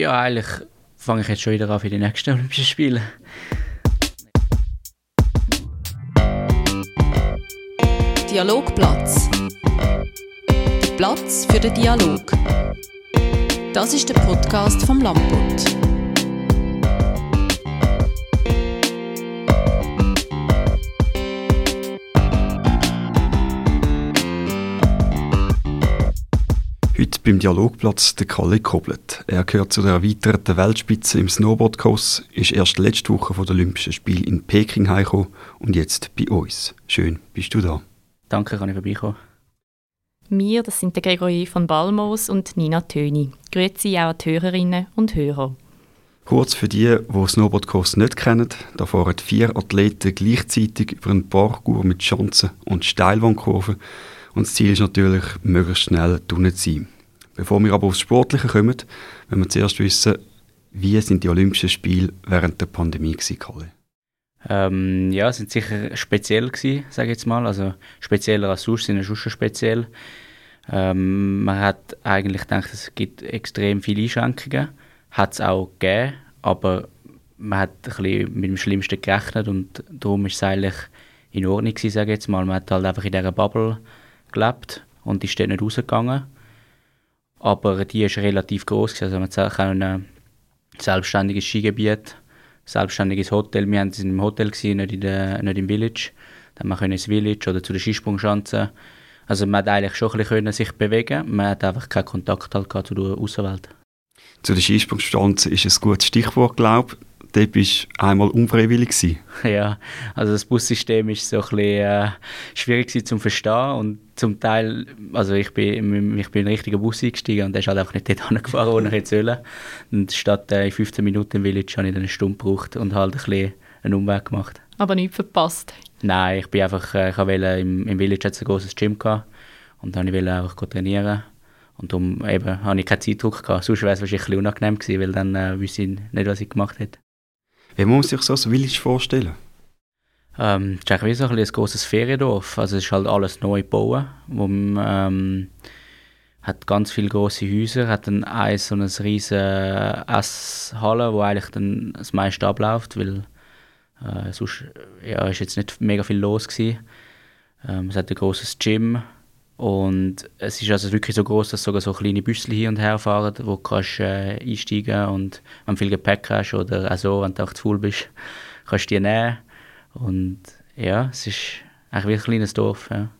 Ja, eigentlich fange ich jetzt schon wieder an für die nächsten Olympischen Spiele. Dialogplatz. Der Platz für den Dialog. Das ist der Podcast vom Lamput. Beim Dialogplatz der Kalle Koblet. Er gehört zu der erweiterten Weltspitze im Snowboardkurs, ist erst letzte Woche von den Olympischen Spielen in Peking heimgekommen und jetzt bei uns. Schön, bist du da. Danke, kann ich vorbeikommen. Wir, das sind der Gregory von Balmos und Nina Töni. Grüezi auch an die Hörerinnen und Hörer. Kurz für die, die Snowboardkurs nicht kennen, da fahren vier Athleten gleichzeitig über einen Parkour mit Chancen und Steilwandkurven und das Ziel ist natürlich, möglichst schnell drinnen zu sein. Bevor wir aber aufs Sportliche kommen, wollen wir zuerst wissen, wie sind die Olympischen Spiele während der Pandemie gewesen, Kalle? Ähm, ja, sind sicher speziell gewesen, sage ich jetzt mal. Also spezieller als sonst, sind schon speziell. Ähm, man hat eigentlich gedacht, es gibt extrem viele Einschränkungen. Hat es auch gegeben, aber man hat ein bisschen mit dem Schlimmsten gerechnet und darum ist es eigentlich in Ordnung gewesen, sage ich jetzt mal. Man hat halt einfach in dieser Bubble gelebt und ist dort nicht rausgegangen. Aber die ist relativ groß, also man hat ein selbstständiges Skigebiet, selbstständiges Hotel. Wir waren im Hotel, gewesen, nicht, nicht im Village. Dann man ins Village oder zu der Skisprungschanze. Also man hat eigentlich schon ein bisschen sich bewegen man hat einfach keinen Kontakt halt zu der Außenwelt. Zu der Skisprungschanze ist ein gutes Stichwort, glaube ich dort bist du einmal unfreiwillig gewesen. Ja, also das Bussystem ist so ein bisschen äh, schwierig zu verstehen und zum Teil, also ich bin, ich bin in einen richtigen Bus eingestiegen und der ist halt einfach nicht dort angefahren, wo ich jetzt will. Und statt äh, in 15 Minuten im Village habe ich dann eine Stunde gebraucht und halt ein bisschen einen Umweg gemacht. Aber nichts verpasst? Nein, ich bin einfach, äh, ich wollte, im, im Village hat es ein großes Gym gehabt und dann wollte ich einfach trainieren und darum eben, hatte ich keinen Zeitdruck gehabt. Sonst wäre es wahrscheinlich ein bisschen unangenehm gewesen, weil dann äh, wüsste ich nicht, was ich gemacht hätte. Wie muss man sich so ein Village vorstellen? Ähm, es ist eigentlich wie so ein, ein großes Feriendorf. Also es ist halt alles neu gebaut. Wo man, ähm, hat ganz viele große Häuser, hat dann ein so eine riesige Esshalle, wo eigentlich dann das meiste abläuft, weil äh, sonst ja, ist jetzt nicht mega viel los gewesen. Ähm, es hat ein großes Gym und es ist also wirklich so groß, dass sogar so kleine Büsse hier und her fahren, wo du kannst, äh, einsteigen und wenn du viel Gepäck hast oder auch so, wenn du auch zu faul bist, kannst du die nehmen. Und ja, es ist eigentlich wie ein kleines Dorf. Ja.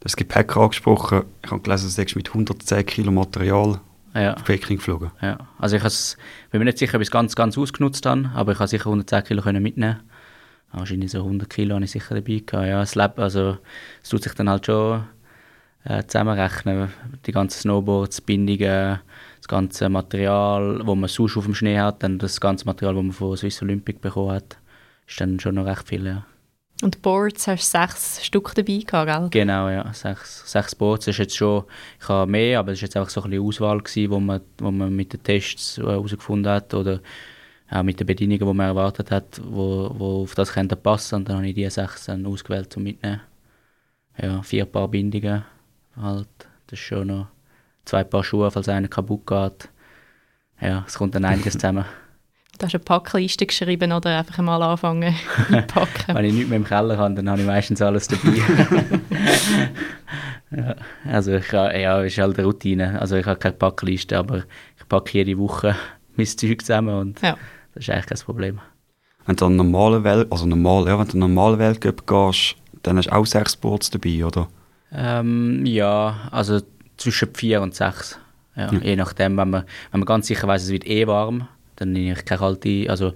Das Gepäck angesprochen. Ich habe gelesen, du mit 110 Kilo Material ja. auf Peking geflogen. Ja, also ich bin mir nicht sicher, ob ich es ganz, ganz ausgenutzt habe, aber ich konnte sicher 110 Kilo mitnehmen wahrscheinlich so 100 Kilo habe ich sicher dabei gehabt. Ja, es, lebt, also, es tut sich dann halt schon äh, zusammenrechnen. Die ganzen Snowboards, Bindungen, das ganze Material, das man sonst auf dem Schnee hat, dann das ganze Material, das man von Swiss Olympic bekommen hat, ist dann schon noch recht viel, ja. Und Boards hast du sechs Stück dabei gehabt, gell? Genau, ja. Sechs, sechs Boards. Das ist jetzt schon, ich habe mehr, aber es war jetzt einfach so ein bisschen Auswahl, gewesen, wo, man, wo man mit den Tests herausgefunden äh, hat. Oder auch mit den Bedienungen, die man erwartet hat, wo, wo auf das könnte passen. Und dann habe ich die sechs dann ausgewählt zum Mitnehmen. Ja, vier Paar Bindungen halt. Das ist schon noch zwei Paar Schuhe, falls einer kaputt geht. Ja, es kommt dann einiges zusammen. Du hast eine Packliste geschrieben oder einfach mal anfangen packen? Wenn ich nichts mehr im Keller habe, dann habe ich meistens alles dabei. ja, also ich, ja, ist halt eine Routine. Also ich habe keine Packliste, aber ich packe jede Woche mein Zeug zusammen und ja. Das ist eigentlich kein Problem. Wenn du an normalen Welt, also normal, ja, wenn du normalen Weltcup gehst, dann hast du auch sechs Boards dabei, oder? Ähm, ja, also zwischen vier und sechs. Ja, ja. Je nachdem, wenn man, wenn man ganz sicher weiß, es wird eh warm, dann nehme ich keine kalte, also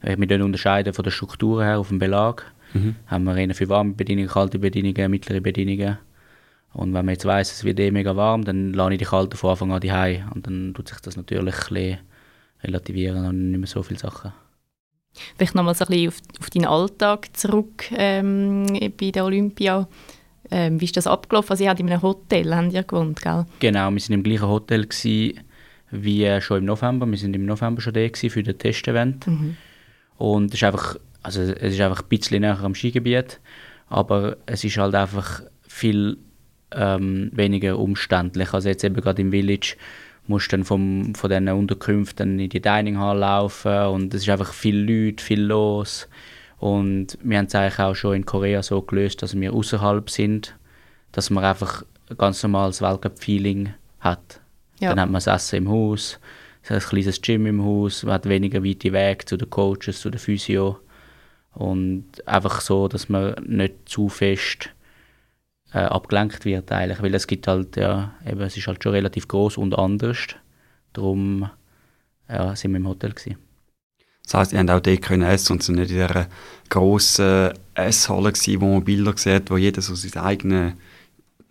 wir dann unterscheiden von der Struktur her auf dem Belag. Mhm. Haben wir eher für warme Bedienungen, kalte Bedienungen, mittlere Bedienungen. Und wenn man jetzt weiß, es wird eh mega warm, dann lade ich die kalten von Anfang an die Und dann tut sich das natürlich ein bisschen relativieren und nicht mehr so viele Sachen. Vielleicht nochmal so ein bisschen auf, auf deinen Alltag zurück ähm, bei der Olympia. Ähm, wie ist das abgelaufen? Also, ihr habt in einem Hotel haben ihr gewohnt, gell? Genau, wir waren im gleichen Hotel gewesen, wie äh, schon im November. Wir sind im November schon da für das Testevent. Mhm. Und es ist einfach, also es ist einfach ein bisschen näher am Skigebiet, aber es ist halt einfach viel ähm, weniger umständlich. Also jetzt eben gerade im Village musst dann vom, von diesen Unterkünften in die Dining Hall laufen und es ist einfach viel Leute, viel los. Und wir haben es eigentlich auch schon in Korea so gelöst, dass wir außerhalb sind, dass man einfach ein ganz normales Weltcup-Feeling hat. Ja. Dann hat man das Essen im Haus, ein kleines Gym im Haus, man hat weniger weite Wege zu den Coaches, zu den Physio. Und einfach so, dass man nicht zu fest äh, abgelenkt wird eigentlich, weil es gibt halt, ja, eben, es ist halt schon relativ groß und anders. Darum ja, sind wir im Hotel gewesen. Das heisst, ihr habt auch dort können essen und sind nicht in dieser grossen Esshalle gewesen, wo man Bilder sieht, wo jeder so sein eigenes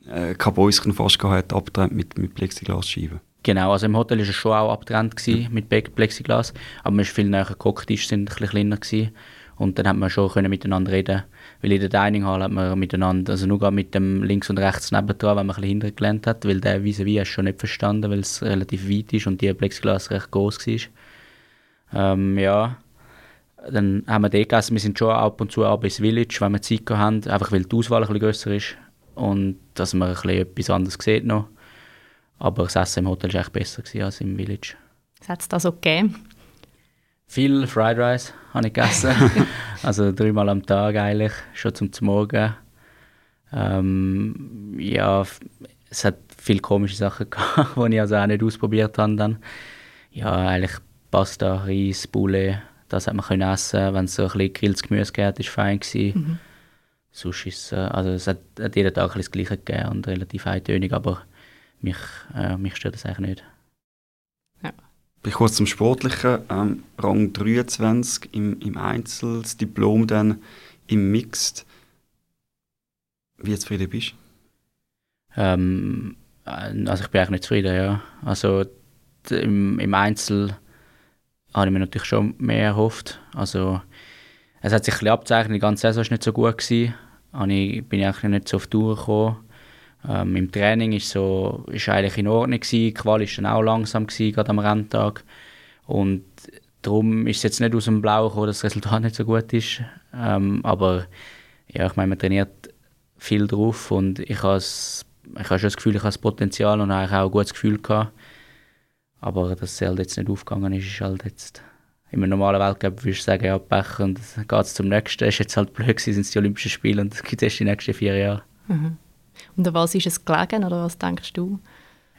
äh, Kabäuschen fast gehabt abgetrennt mit, mit Plexiglasscheiben. Genau, also im Hotel war es schon auch abgetrennt gewesen, mhm. mit Plexiglas, aber man ist viel näher geguckt, die sind ein bisschen kleiner gewesen. Und dann hat man schon können miteinander reden weil in der Dining Hall hat man miteinander, also nur mit dem links und rechts nebendran, wenn man ein bisschen hintergelernt hat, weil der vis à schon nicht verstanden, weil es relativ weit ist und die Plexiglas recht groß war. Ähm, ja, dann haben wir dort gegessen. Wir sind schon ab und zu auch ins Village, wenn wir Zeit haben, einfach weil die Auswahl ein bisschen grösser ist und dass man ein bisschen etwas anderes sieht noch. Aber das Essen im Hotel war echt besser als im Village. Was hat es da so gegeben? Viel Fried Rice habe ich gegessen. also dreimal am Tag eigentlich, schon zum Morgen. Ähm, ja, es hat viele komische Sachen gehabt, die ich also auch nicht ausprobiert habe dann. Ja, eigentlich Pasta, Reis, Bulle, das hat man können essen. Wenn es so ein bisschen grilltes Gemüse gab, war fein gewesen. Mhm. Sonst ist äh, also es hat, hat jeden Tag ein das Gleiche gegeben und relativ eintönig, aber mich, äh, mich stört das eigentlich nicht. Ich kurz zum Sportlichen. Ähm, Rang 23 im, im Einzel, das Diplom dann im Mixed. Wie zufrieden bist? Ähm, also ich bin eigentlich nicht zufrieden, ja. Also im, im Einzel habe ich mir natürlich schon mehr erhofft. Also es hat sich ein bisschen abzeichnet, die ganze Saison war nicht so gut. Gewesen. Ich bin eigentlich nicht so auf die Tour gekommen. Ähm, Im Training ist so ist eigentlich in Ordnung gewesen. Die Qual war dann auch langsam gewesen, gerade am Renntag. Und darum ist es jetzt nicht aus dem Blauen gekommen, dass das Resultat nicht so gut ist. Ähm, aber ja, ich meine, man trainiert viel drauf und ich habe ich habe schon das Gefühl, ich habe das Potenzial und eigentlich auch ein gutes Gefühl gehabt. Aber dass es halt jetzt nicht aufgegangen ist, ist halt jetzt in einem normalen Weltcup würde ich sagen, ja, Pech und dann geht es zum nächsten. Es ist jetzt halt blöd sind es die Olympischen Spiele und das gibt es erst die nächsten vier Jahre. Mhm. Und an was ist es gelegen oder was denkst du?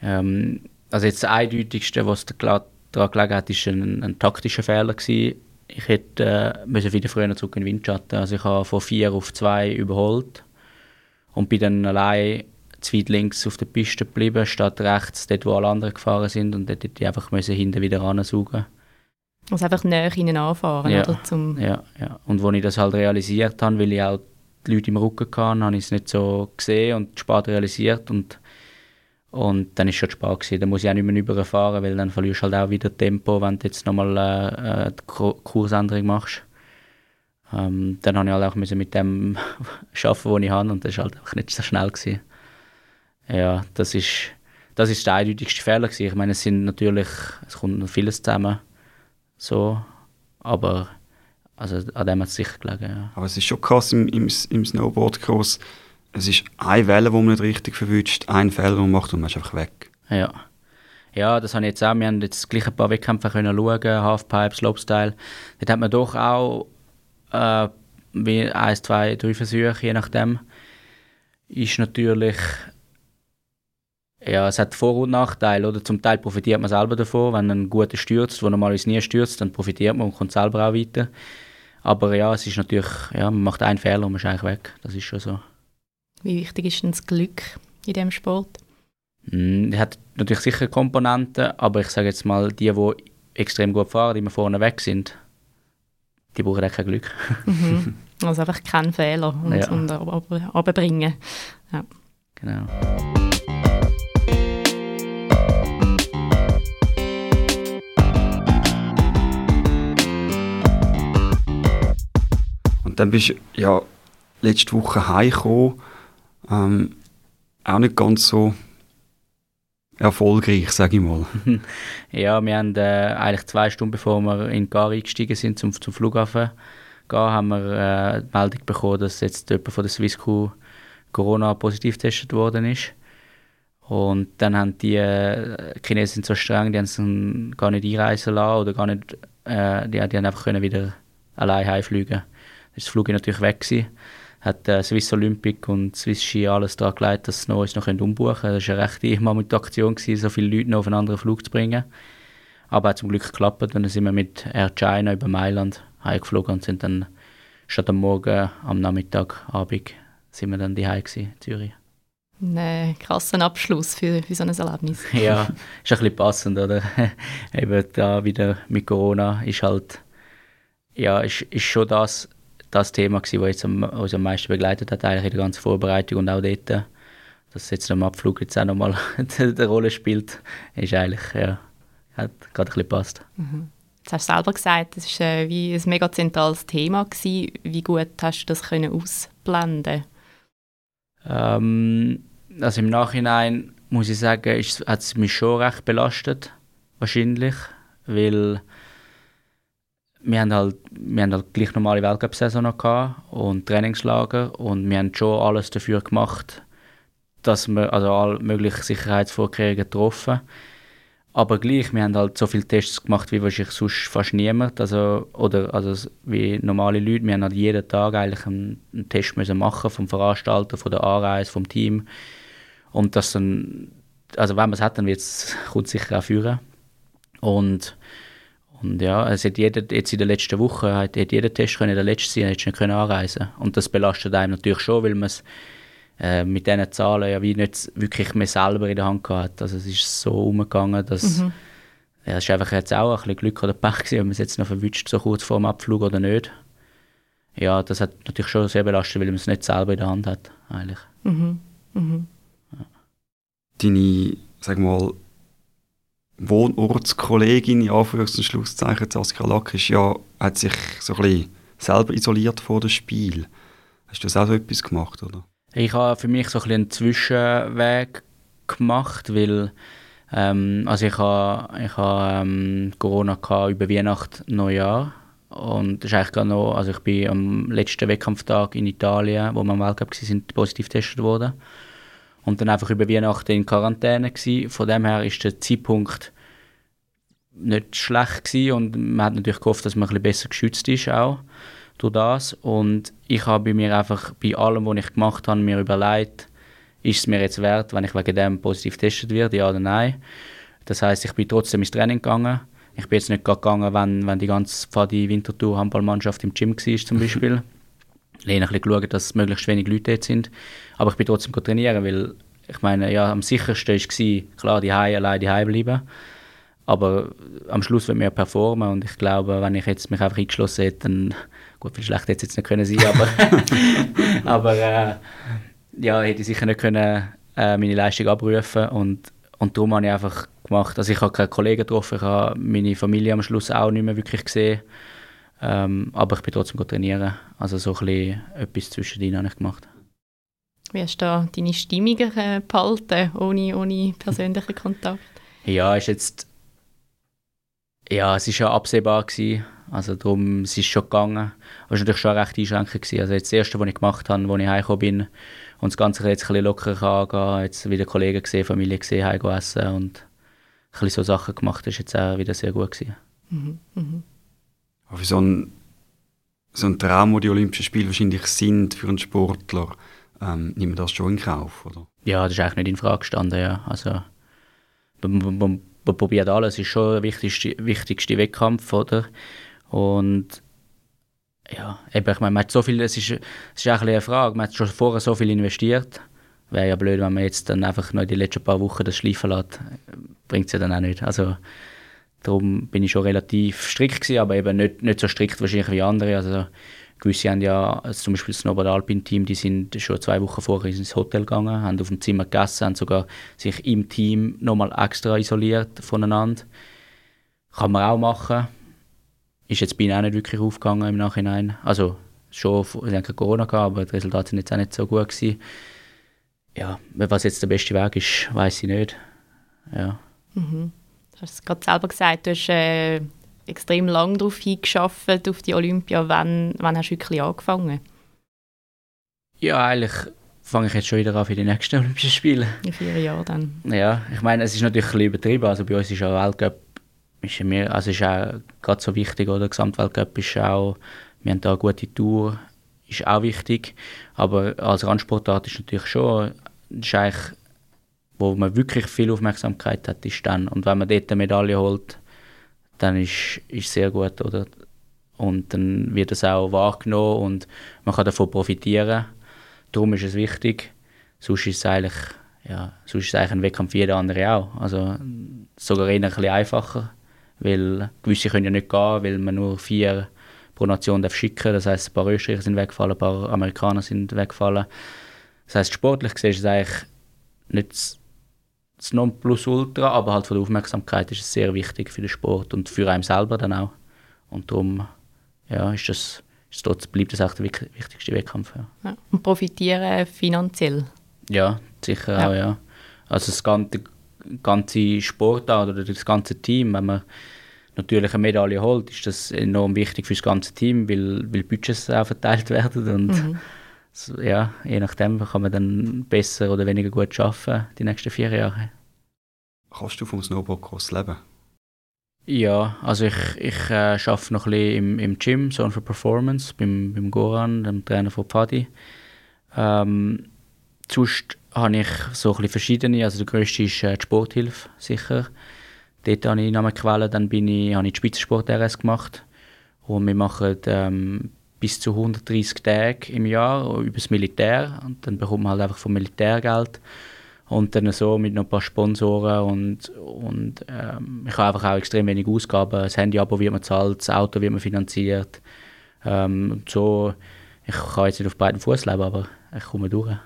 Ähm, also jetzt das Eindeutigste, was daran gelegen hat, war ein, ein taktischer Fehler. Gewesen. Ich hätte äh, müssen wieder früher zurück in den Windschatten. Also ich habe von vier auf zwei überholt und bin dann allein zu weit links auf der Piste geblieben, statt rechts, dort wo alle anderen gefahren sind und dort hätte ich einfach müssen hinten wieder ransaugen Also einfach näher hinten anfahren, ja, oder? Zum ja, ja. Und als ich das halt realisiert habe, weil ich auch die Leute im Rücken hatten, habe ich es nicht so gesehen und spät realisiert und, und dann ist schon spät gewesen. Dann muss ich auch nicht mehr überfahren, weil dann verlierst du halt auch wieder Tempo, wenn du jetzt nochmal äh, die Kursänderung machst. Ähm, dann habe ich halt auch mit dem arbeiten, was ich habe und das war halt auch nicht so schnell. Gewesen. Ja, das ist, das ist der eindeutigste Fehler gewesen. Ich meine, es sind natürlich, es kommt noch vieles zusammen, so, aber also an dem hat es sicher gelegen, ja. Aber es ist schon krass im, im, im Snowboardcross. Es ist eine Welle, die man nicht richtig verwünscht, ein Fehler, man macht und man ist einfach weg. Ja. Ja, das habe ich jetzt auch. Wir haben jetzt gleich ein paar Wettkämpfe können schauen, Halfpipe, Slopestyle. Dort hat man doch auch äh, wie eins, zwei, drei Versuche, je nachdem. Ist natürlich ja, es hat Vor- und Nachteile. Oder? Zum Teil profitiert man selber davon. Wenn ein guter stürzt, der normalerweise nie stürzt, dann profitiert man und kommt selber auch weiter. Aber ja, es ist natürlich, ja, man macht einen Fehler und man ist eigentlich weg. Das ist schon so. Wie wichtig ist denn das Glück in diesem Sport? Mm, es hat natürlich sicher Komponenten, aber ich sage jetzt mal, die, die extrem gut fahren, die immer vorne weg sind, die brauchen auch kein Glück. Mhm. Also einfach keinen Fehler und, ja. und runterbringen. Ja. Genau. Und dann bist du ja letzte Woche heimgekommen, ähm, auch nicht ganz so erfolgreich, sage ich mal. ja, wir haben äh, eigentlich zwei Stunden bevor wir in Gar eingestiegen sind zum, zum Flughafen gehen, haben wir äh, die Meldung bekommen, dass jetzt jemand von der Swisscrew Corona positiv getestet worden ist. Und dann haben die äh, Chinesen so streng, die haben sie gar nicht einreisen lassen oder gar nicht, äh, die, die haben einfach können wieder allein heimfliegen. Ist das Flug natürlich weg gewesen. Hat äh, Swiss Olympic und Swiss Ski alles daran gelegt, dass noch uns noch umbuchen können. Das war eine rechte Mammutaktion, gewesen, so viele Leute noch auf einen anderen Flug zu bringen. Aber hat zum Glück geklappt. Und dann sind wir mit Air China über Mailand heimgeflogen und sind dann statt am Morgen, am Nachmittag, Abend, sind wir dann daheim in Zürich. Ein krasser Abschluss für, für so ein Erlebnis. ja, ist ein bisschen passend, oder? Eben da wieder mit Corona ist halt, ja, ist, ist schon das, das Thema gewesen, was jetzt am, uns am meisten begleitet hat, eigentlich in der ganzen Vorbereitung und auch dort, dass jetzt am Abflug jetzt auch nochmal eine Rolle spielt, ist eigentlich, ja, hat gerade ein bisschen gepasst. Mhm. Jetzt hast du selber gesagt, es war äh, wie ein mega zentrales Thema. Gewesen. Wie gut hast du das können ausblenden ähm, Also im Nachhinein muss ich sagen, hat es mich schon recht belastet, wahrscheinlich, weil wir haben halt, wir haben halt gleich normale Weltcup-Saison und Trainingslager und wir haben schon alles dafür gemacht, dass wir also alle möglichen Sicherheitsvorkehrungen getroffen aber gleich, wir haben halt so viele Tests gemacht, wie wahrscheinlich sonst fast niemand. Also, oder also wie normale Leute. Wir haben halt jeden Tag eigentlich einen, einen Test müssen machen vom Veranstalter, von der Anreise, vom Team. Und das dann, also wenn man es hat, dann kommt es sicher auch führen. Und, und ja, es hat jeder, jetzt in der letzten Woche hat, hat jeder Test können der letzte sein, hätte nicht können anreisen. Und das belastet einem natürlich schon, weil man es äh, mit diesen Zahlen ja wie nicht wirklich mehr selber in der Hand gehabt. Also es ist so umgegangen, dass mhm. ja, es ist einfach jetzt auch ein bisschen Glück oder Pech gewesen, ob man es jetzt noch verwünscht, so kurz vor dem Abflug oder nicht. Ja, das hat natürlich schon sehr belastet, weil man es nicht selber in der Hand hat, eigentlich. Mhm. Mhm. Ja. Deine, sag mal, Wohnortskollegin, in Anführungs- und Schlusszeichen, Saskia Lack, ist ja, hat sich so ein bisschen selber isoliert vor dem Spiel. Hast du das auch so etwas gemacht, oder? Ich habe für mich so ein einen Zwischenweg gemacht, weil ähm, also ich habe ich habe ähm, Corona über Weihnachten Neujahr und das ist eigentlich noch, also ich bin am letzten Wettkampftag in Italien, wo wir am Weltcup waren, positiv getestet worden und dann einfach über Weihnachten in Quarantäne gewesen. Von dem her ist der Zeitpunkt nicht schlecht gewesen und man hat natürlich gehofft, dass man ein bisschen besser geschützt ist auch durch das. Und ich habe mir einfach bei allem, was ich gemacht habe, mir überlegt, ist es mir jetzt wert, wenn ich wegen dem positiv getestet werde, ja oder nein. Das heißt, ich bin trotzdem ins Training gegangen. Ich bin jetzt nicht gegangen, wenn, wenn die ganze Pfadi Winterthur Handballmannschaft im Gym war zum Beispiel. Ein bisschen geschaut, dass möglichst wenig Leute dort sind. Aber ich bin trotzdem trainieren, weil ich meine, ja, am sichersten war, klar, die Hause allein die bleiben. Aber am Schluss wird wir performen und ich glaube, wenn ich jetzt mich einfach eingeschlossen hätte, dann Gut, viel schlechter hätte es jetzt nicht können sein, aber, aber äh, ja, hätte ich sicher nicht können, äh, meine Leistung abrufen und, und darum habe ich einfach gemacht, also ich habe keine Kollegen getroffen, ich habe meine Familie am Schluss auch nicht mehr wirklich gesehen, ähm, aber ich bin trotzdem trainieren, also so ein bisschen etwas zwischendrin habe ich gemacht. Wie hast du deine Stimmung äh, behalten, ohne, ohne persönlichen Kontakt? Ja, ist jetzt ja, es war ja absehbar gewesen. Also darum, es ist schon gegangen. Aber es war natürlich schon recht einschränkend. Gewesen. Also jetzt das Erste, was ich gemacht habe, als ich heimgekommen bin und das Ganze jetzt ein bisschen lockerer angehen, jetzt wieder Kollegen gesehen, Familie gesehen, heim essen und ein bisschen so Sachen gemacht, das war jetzt auch wieder sehr gut. Gewesen. Mhm. Mhm. Aber für so ein, so ein Traum, wo die Olympischen Spiele wahrscheinlich sind für einen Sportler, ähm, nimmt man das schon in Kauf, oder? Ja, das ist eigentlich nicht in Frage gestanden, ja. Also, man probiert alles, ist schon der wichtigste, wichtigste Wettkampf, oder? Und ja, eben, ich meine, man hat so viel, es ist, es ist eine Frage, man hat schon vorher so viel investiert. Wäre ja blöd, wenn man jetzt dann einfach noch die letzten paar Wochen das schleifen lässt. Bringt es ja dann auch nicht. Also, darum bin ich schon relativ strikt gewesen, aber eben nicht, nicht so strikt wahrscheinlich wie andere. Also, gewisse haben ja, also zum Beispiel das Snowboard Alpine Team, die sind schon zwei Wochen vorher ins Hotel gegangen, haben auf dem Zimmer gegessen, haben sogar sich im Team nochmal extra isoliert voneinander. Kann man auch machen ist jetzt bei ihnen auch nicht wirklich aufgegangen im Nachhinein. Also schon, ich denke, Corona gehabt, aber die Resultate sind jetzt auch nicht so gut gewesen. Ja, was jetzt der beste Weg ist, weiß ich nicht. Ja. Mhm. Du hast es gerade selber gesagt, du hast äh, extrem lange darauf hingeschafft, auf die Olympia. Wann, wann hast du wirklich angefangen? Ja, eigentlich fange ich jetzt schon wieder an für die nächsten Olympischen Spiele. In vier Jahren dann. Ja, ich meine, es ist natürlich ein bisschen übertrieben. Also bei uns ist auch Weltcup ist mir, also ist auch gerade so wichtig, oder? Der Gesamtweltcup ist auch, wir haben da eine gute Tour, ist auch wichtig. Aber als Randsportart ist natürlich schon, ist eigentlich, wo man wirklich viel Aufmerksamkeit hat, ist dann. Und wenn man dort eine Medaille holt, dann ist es sehr gut, oder? Und dann wird es auch wahrgenommen und man kann davon profitieren. Darum ist es wichtig. Sonst ist es eigentlich, ja, sonst ist eigentlich ein Wettkampf wie jeder andere auch. Also sogar ein bisschen einfacher, weil gewisse können ja nicht gehen, weil man nur vier pro Nation darf schicken. Das heißt, ein paar Österreicher sind weggefallen, ein paar Amerikaner sind weggefallen. Das heißt, sportlich gesehen ist es eigentlich nicht das Nonplusultra, aber halt von der Aufmerksamkeit ist es sehr wichtig für den Sport und für einen selber dann auch. Und darum ja, ist das ist dort bleibt das auch der wichtigste Wettkampf. Ja. Ja. Und profitieren finanziell? Ja, sicher ja. auch, ja. Also das ganze, ganze Sportart oder das ganze Team, wenn man natürlich eine Medaille holt, ist das enorm wichtig für das ganze Team, weil, weil Budgets auch verteilt werden und mhm. so, ja, je nachdem kann man dann besser oder weniger gut arbeiten die nächsten vier Jahre. Kannst du vom Snowboardkurs leben? Ja, also ich, ich äh, arbeite noch ein bisschen im, im Gym, Zone for Performance, beim, beim Goran, dem Trainer von Pfadi. Ähm, sonst habe ich so ein verschiedene, also der grösste ist äh, die Sporthilfe, sicher. Dort habe ich Namenquellen, dann bin ich, habe ich die Spitzensport-RS gemacht und wir machen ähm, bis zu 130 Tage im Jahr über das Militär und dann bekommt man halt einfach vom Militär Geld und dann so mit noch ein paar Sponsoren und, und ähm, ich habe einfach auch extrem wenig Ausgaben. Das Handy-Abo wird man zahlt, das Auto wird man finanziert. Ähm, so, ich kann jetzt nicht auf beiden Fuß leben, aber ich komme durch.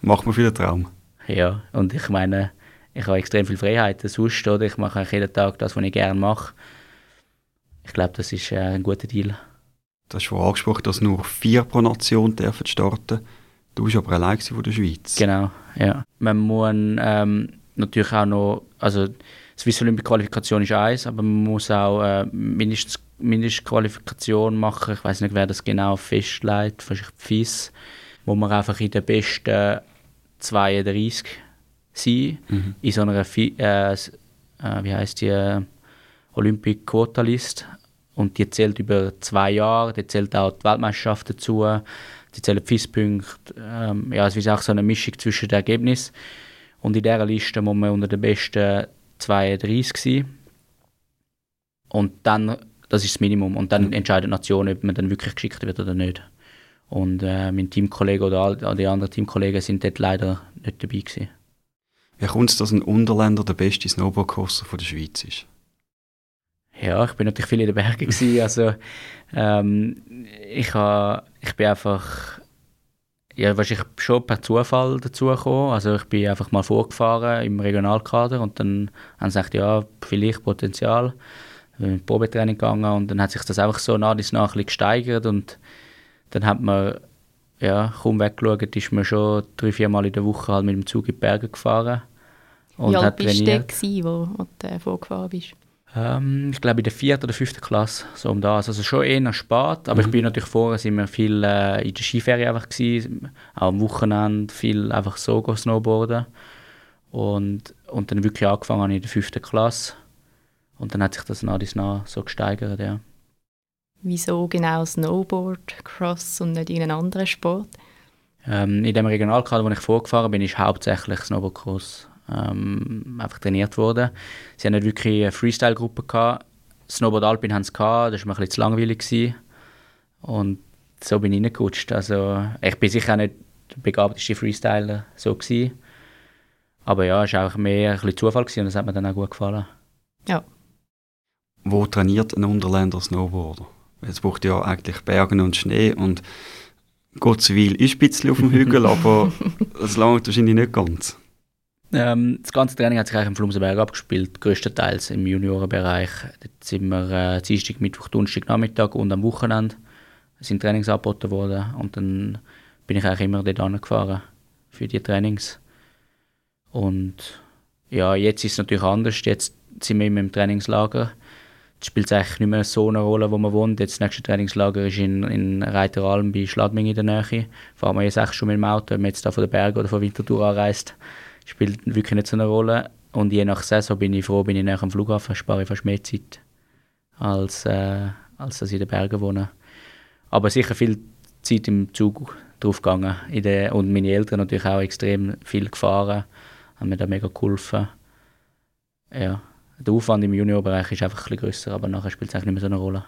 Macht man viel Traum? Ja, und ich meine, ich habe extrem viel Freiheit. Sonst, oder? Ich mache jeden Tag das, was ich gerne mache. Ich glaube, das ist äh, ein guter Deal. Du hast schon angesprochen, dass nur vier pro Nation dürfen starten Du bist aber allein von der Schweiz. Genau, ja. Man muss ähm, natürlich auch noch, also Swiss Olympic Qualifikation ist eins, aber man muss auch äh, mindestens Mindestqualifikation machen. Ich weiß nicht, wer das genau festlegt, vielleicht FIS, wo man einfach in den besten 32 sein mhm. in so einer äh, äh, wie heißt die äh, Olympic Quota List und die zählt über zwei Jahre, die zählt auch die Weltmeisterschaft dazu die zählen FIS-Punkte. Ähm, ja, es ist auch so eine Mischung zwischen den Ergebnissen. Und in dieser Liste muss man unter den besten 32 sein. Und dann, das ist das Minimum. Und dann entscheidet die Nation, ob man dann wirklich geschickt wird oder nicht. Und äh, mein Teamkollege oder all, die anderen Teamkollegen sind dort leider nicht dabei gewesen. Wie kommt es, dass ein Unterländer der beste Snowboardkurser der Schweiz ist? Ja, ich bin natürlich viel in den Bergen gewesen, also ähm, ich, ha, ich bin einfach ja, wahrscheinlich schon per Zufall dazu gekommen. Also ich bin einfach mal vorgefahren im Regionalkader und dann haben sie gesagt, ja, vielleicht Potenzial. Ich bin in Probetraining gegangen und dann hat sich das einfach so nach und nach gesteigert und dann hat man ja, kaum weggeschaut, ist man schon drei, vier Mal in der Woche halt mit dem Zug in die Berge gefahren. Und Wie alt bist du, wo, wo du vorgefahren bist? Ähm, ich glaube in der vierten oder fünften Klasse, so um das. Also schon eher spät, aber mhm. ich bin natürlich vorher, sind wir viel äh, in der Skiferie einfach gewesen, auch am Wochenende viel einfach so snowboarden und, und dann wirklich angefangen in der fünften Klasse und dann hat sich das nach und nach so gesteigert, ja. Wieso genau Snowboard, Cross und nicht irgendein anderer Sport? Ähm, in dem Regionalkader, wo ich vorgefahren bin, ist hauptsächlich Snowboard Cross ähm, einfach trainiert worden. Sie haben nicht wirklich eine Freestyle-Gruppe gehabt. Snowboard Alpin haben sie gehabt, das war mir ein bisschen zu langweilig. Gewesen. Und so bin ich reingerutscht. Also, ich bin sicher auch nicht der begabteste Freestyler so gewesen. Aber ja, es war auch mehr ein bisschen Zufall gewesen und das hat mir dann auch gut gefallen. Ja. Wo trainiert ein Unterländer Snowboarder? Es braucht ja eigentlich Bergen und Schnee und Gottswil ist ein bisschen auf dem Hügel, aber das langt wahrscheinlich nicht ganz. Ähm, das ganze Training hat sich eigentlich im Flumsenberg abgespielt, größtenteils im Juniorenbereich. Dort sind wir äh, Dienstag, Mittwoch, Donnerstag, Nachmittag und am Wochenende sind Trainings angeboten worden und dann bin ich eigentlich immer dort angefahren für die Trainings. Und ja, jetzt ist es natürlich anders. Jetzt sind wir immer im Trainingslager. In spielt es eigentlich nicht mehr so eine Rolle, wo man wohnt. Jetzt das nächste Trainingslager ist in, in Reiteralm bei Schladming in der Nähe. Fahren wir jetzt echt schon mit dem Auto, wenn man jetzt da von den Bergen oder von Winterthur anreist, spielt wirklich nicht so eine Rolle. Und je nach Saison bin ich froh, bin ich näher am Flughafen, spare ich fast mehr Zeit, als, äh, als dass ich in den Bergen wohne. Aber sicher viel Zeit im Zug drauf gegangen. In der, und meine Eltern natürlich auch extrem viel gefahren, haben mir da mega geholfen. Ja der Aufwand im Juniorbereich ist einfach ein bisschen grösser, aber nachher spielt es eigentlich nicht mehr so eine Rolle.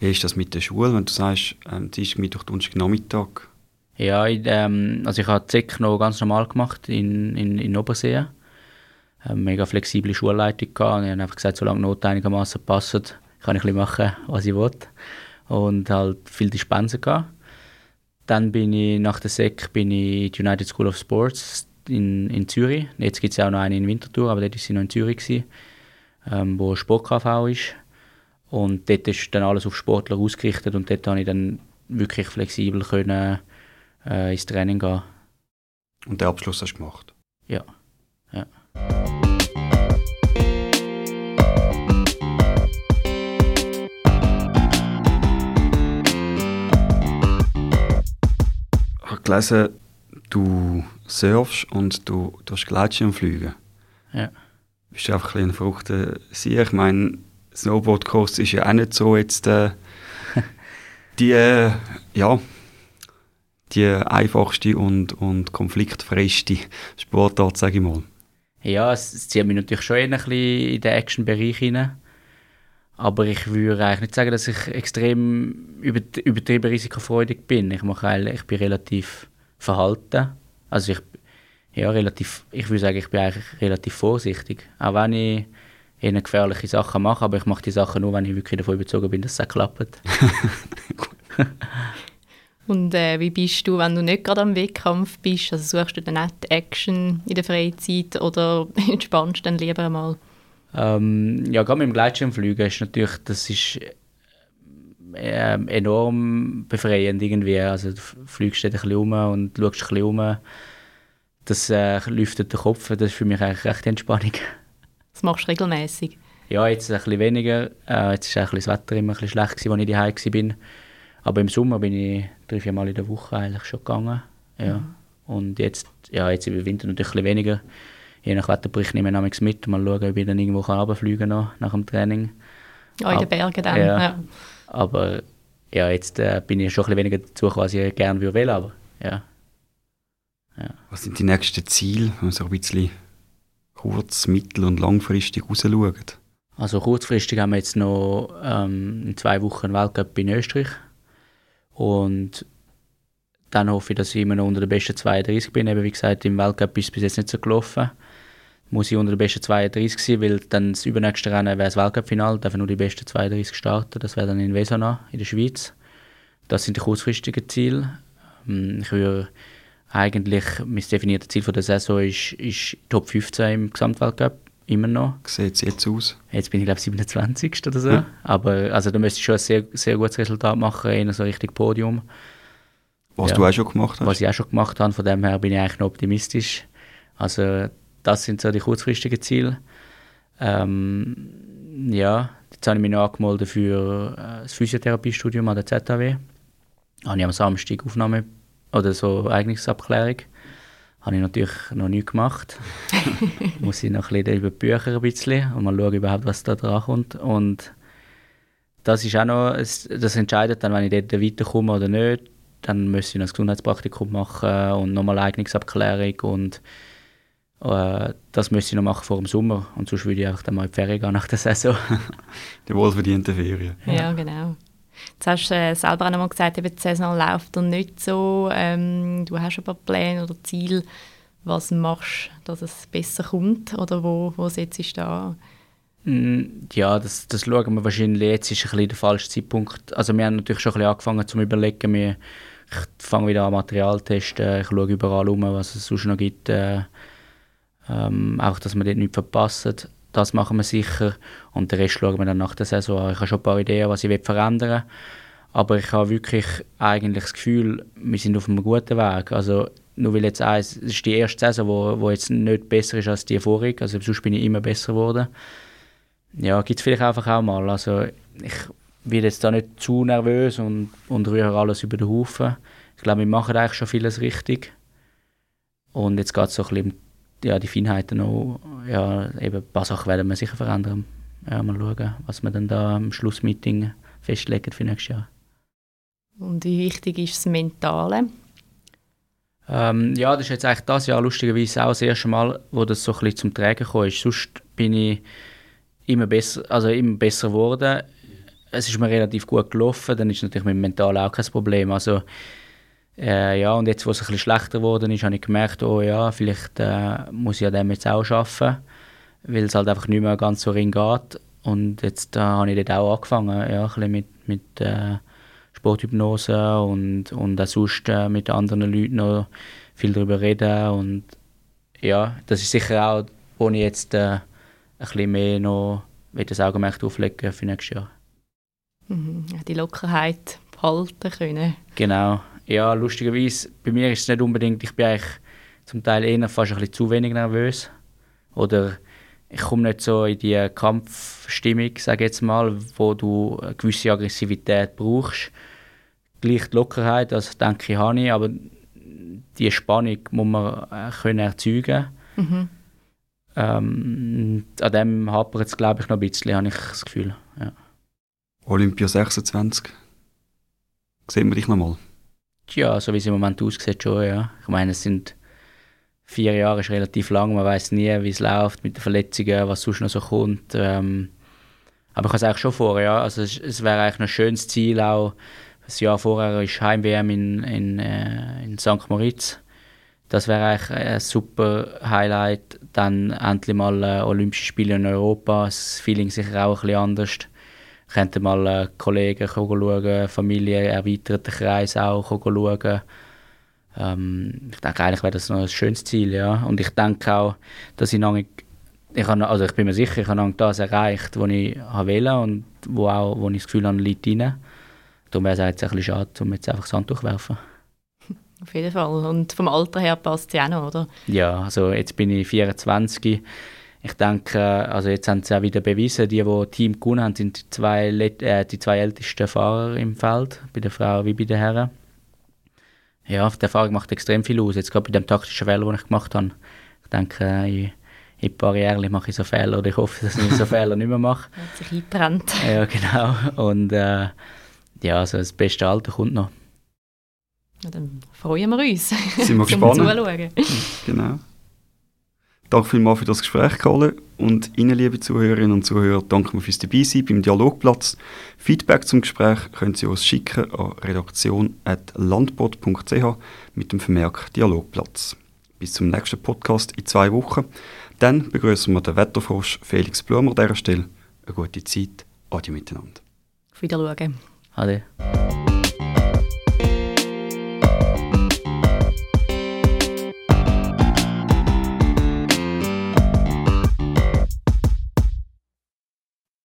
Wie ist das mit der Schule, wenn du sagst, ähm, Dienstag, Mittwoch, Donnerstag, Nachmittag? Ja, ich, ähm, also ich habe ZEC noch ganz normal gemacht in, in, in Obersee. Eine mega flexible Schulleitung gehabt. Und ich habe einfach gesagt, solange Noten einigermaßen passen, kann ich ein machen, was ich will. Und halt viel Dispensen gehabt. Dann bin ich nach der SEC bin ich in die United School of Sports in, in Zürich. Jetzt gibt es ja auch noch eine in Winterthur, aber dort war sie noch in Zürich, gewesen, ähm, wo Sport-KV ist. Und dort ist dann alles auf Sportler ausgerichtet und dort konnte ich dann wirklich flexibel können, äh, ins Training gehen. Und den Abschluss hast du gemacht? Ja. ja. Ich habe gelesen, du surfst und du, du hast Gleitschirmflüge. Ja. Bist du einfach ein, ein verrückter Sieg? Ich meine, Snowboardkurs ist ja auch nicht so jetzt äh, die, äh, ja, die einfachste und, und konfliktfreieste Sportart, sage ich mal. Ja, es, es zieht mich natürlich schon ein bisschen in den Action-Bereich hinein. Aber ich würde eigentlich nicht sagen, dass ich extrem übertrieben risikofreudig bin. Ich, mache eigentlich, ich bin relativ verhalten. Also ich, ja, relativ, ich würde sagen, ich bin eigentlich relativ vorsichtig. Auch wenn ich eher gefährliche Sachen mache, aber ich mache die Sachen nur, wenn ich wirklich davon überzeugt bin, dass es klappt. Und äh, wie bist du, wenn du nicht gerade am Wettkampf bist? Also suchst du dann nicht Action in der Freizeit oder entspannst dann lieber mal? Ähm, ja, gerade mit dem Gleitschirmfliegen ist natürlich, das ist äh, enorm befreiend irgendwie. Also du fliegst ein bisschen um und schaust ein bisschen um. Das äh, lüftet den Kopf, das ist für mich eigentlich recht Entspannung. Das machst du regelmäßig? Ja, jetzt ein bisschen weniger. Äh, jetzt war das Wetter immer ein bisschen schlecht, gewesen, als ich daheim war. Aber im Sommer bin ich drei, vier Mal in der Woche eigentlich schon gegangen. Ja. Mhm. Und jetzt, ja, jetzt im Winter natürlich ein bisschen weniger. Je nach Wetterbericht nehme ich mit. Mal schauen, ob ich dann irgendwo runterfliegen kann nach dem Training. Ja, in den Bergen dann. Ja. ja. Aber ja, jetzt äh, bin ich schon ein bisschen weniger dazu, was ich gerne will, aber ja. ja. Was sind die nächsten Ziele, wenn man so ein bisschen kurz-, mittel- und langfristig rausschaut? Also kurzfristig haben wir jetzt noch ähm, in zwei Wochen einen Weltcup in Österreich. Und dann hoffe ich, dass ich immer noch unter den besten 32 bin. Eben wie gesagt, im Weltcup ist es bis jetzt nicht so gelaufen muss ich unter den besten 32 sein, weil dann das übernächste Rennen wäre das Weltcup-Final, dürfen nur die besten 32 starten, das wäre dann in Vesona in der Schweiz. Das sind die kurzfristigen Ziele. Ähm, ich würde eigentlich, mein definiertes Ziel der Saison ist, ist Top 15 im Gesamtweltcup, immer noch. Sieht es jetzt aus? Jetzt bin ich glaube ich 27. oder so. Ja. Aber also, da müsste ich schon ein sehr, sehr gutes Resultat machen, in so Richtung Podium. Was ja. du auch schon gemacht hast? Was ich auch schon gemacht habe, von dem her bin ich eigentlich noch optimistisch. Also das sind so die kurzfristigen Ziele. Ähm, ja, jetzt habe ich mich noch angemeldet für äh, das Physiotherapiestudium an der ZHW. Habe ich am Samstag Aufnahme oder so Eignungsabklärung. Habe ich natürlich noch nie gemacht. Muss ich noch ein bisschen über die Bücher ein bisschen und mal schauen, überhaupt, was da dran kommt. Und das ist auch noch, das entscheidet dann, wenn ich dort weiterkomme oder nicht. Dann muss ich noch ein Gesundheitspraktikum machen und nochmal Eignungsabklärung und äh, das müsste ich noch machen vor dem Sommer und sonst würde ich einfach dann mal in die Ferien gehen nach der Saison. die wohlverdiente Ferien. Ja genau. Jetzt hast du äh, selber auch noch mal gesagt, eben die Saison läuft und nicht so. Ähm, du hast ein paar Pläne oder Ziele. Was machst du, dass es besser kommt? Oder wo, wo setzt du da mm, Ja, das, das schauen wir wahrscheinlich. Jetzt ist ein bisschen der falsche Zeitpunkt. Also wir haben natürlich schon ein bisschen angefangen zu überlegen. Wir, ich fange wieder an Material testen. Ich schaue überall um, was es sonst noch gibt. Äh, ähm, auch, dass wir dort nichts verpassen. Das machen wir sicher. Und den Rest schauen wir dann nach der Saison an. Ich habe schon ein paar Ideen, was ich verändern will. Aber ich habe wirklich eigentlich das Gefühl, wir sind auf einem guten Weg. Also, nur weil jetzt eins, es ist die erste Saison, wo, wo jetzt nicht besser ist als die vorige. Also sonst bin ich immer besser geworden. ja, gibt es vielleicht einfach auch mal. Also ich werde jetzt da nicht zu nervös und, und rühre alles über den Haufen. Ich glaube, wir machen eigentlich schon vieles richtig. Und jetzt geht es so ein bisschen ja, die Feinheiten noch. Ja, eben ein paar Sachen werden wir sicher verändern. Ja, mal schauen, was wir dann da am Schlussmeeting festlegen für nächstes Jahr. Und wie wichtig ist das Mentale? Ähm, ja, das ist jetzt eigentlich das Jahr lustigerweise auch das erste Mal, wo das so ein bisschen zum Tragen gekommen ist. Sonst bin ich immer besser, also immer besser geworden. Es ist mir relativ gut gelaufen, dann ist natürlich mit dem Mental auch kein Problem. Also, äh, ja, und jetzt, wo es ein bisschen schlechter geworden ist, habe ich gemerkt, oh ja, vielleicht äh, muss ich an dem jetzt auch arbeiten, weil es halt einfach nicht mehr ganz so ring geht. Und jetzt äh, habe ich dort auch angefangen, ja, ein bisschen mit, mit äh, Sporthypnose und, und auch sonst äh, mit anderen Leuten noch viel darüber reden. Und ja, das ist sicher auch, wo ich jetzt äh, ein bisschen mehr noch das Augenmerk auflegen für nächstes Jahr. Mhm, die Lockerheit behalten können. Genau. Ja, lustigerweise, bei mir ist es nicht unbedingt, ich bin eigentlich zum Teil eher fast ein bisschen zu wenig nervös. Oder ich komme nicht so in die Kampfstimmung, sage jetzt mal, wo du eine gewisse Aggressivität brauchst. Gleich die Lockerheit, das denke ich, habe ich, aber die Spannung muss man äh, können erzeugen mhm. ähm, An dem hapert es, glaube ich, noch ein bisschen, habe ich das Gefühl. Ja. Olympia 26. Sehen wir dich nochmal? Ja, so wie es im Moment aussieht, schon, ja. Ich meine, es sind vier Jahre ist relativ lang, man weiß nie, wie es läuft mit den Verletzungen, was sonst noch so kommt. Ähm, aber ich habe es eigentlich schon vor, ja. Also es, es wäre eigentlich ein schönes Ziel auch. Das Jahr vorher ist Heim-WM in, in, äh, in St. Moritz. Das wäre eigentlich ein super Highlight. Dann endlich mal äh, Olympische Spiele in Europa. Das Feeling sicher auch ein bisschen anders. Könnten mal äh, Kollegen schauen, Familie, erweiterten Kreis auch schauen. Ähm, ich denke, eigentlich wäre das noch ein schönes Ziel, ja. Und ich denke auch, dass ich noch ich, habe, also ich bin mir sicher, ich habe das erreicht, was ich wollte und wo, auch, wo ich das Gefühl habe, liegt rein. Darum wäre es jetzt ein bisschen schade, um jetzt einfach das Handtuch zu werfen. Auf jeden Fall. Und vom Alter her passt es ja auch noch, oder? Ja, also jetzt bin ich 24. Ich denke, also jetzt haben sie auch wieder bewiesen, die, die Team gewonnen haben, sind die zwei, äh, die zwei ältesten Fahrer im Feld, bei der Frau wie bei den Herren. Ja, die Erfahrung macht extrem viel aus. Jetzt gerade bei dem taktischen Fehler, den ich gemacht habe. Ich denke, in, in ein paar Jahren mache ich so Fehler oder ich hoffe, dass ich so Fehler nicht mehr mache. Hat sich eingebrannt. Ja, genau. Und äh, ja, also das beste Alter kommt noch. Ja, dann freuen wir uns. Sind wir gespannt. Zuschauen. Genau. Danke vielmals für das Gespräch, Kalle. Und Ihnen, liebe Zuhörerinnen und Zuhörer, danke fürs Dabeisein beim Dialogplatz. Feedback zum Gespräch können Sie uns schicken an redaktion.landbot.ch mit dem Vermerk Dialogplatz. Bis zum nächsten Podcast in zwei Wochen. Dann begrüßen wir den Wetterfrosch Felix Blumer an dieser Stelle. Eine gute Zeit. Adieu miteinander. Auf Wiedersehen. Ade.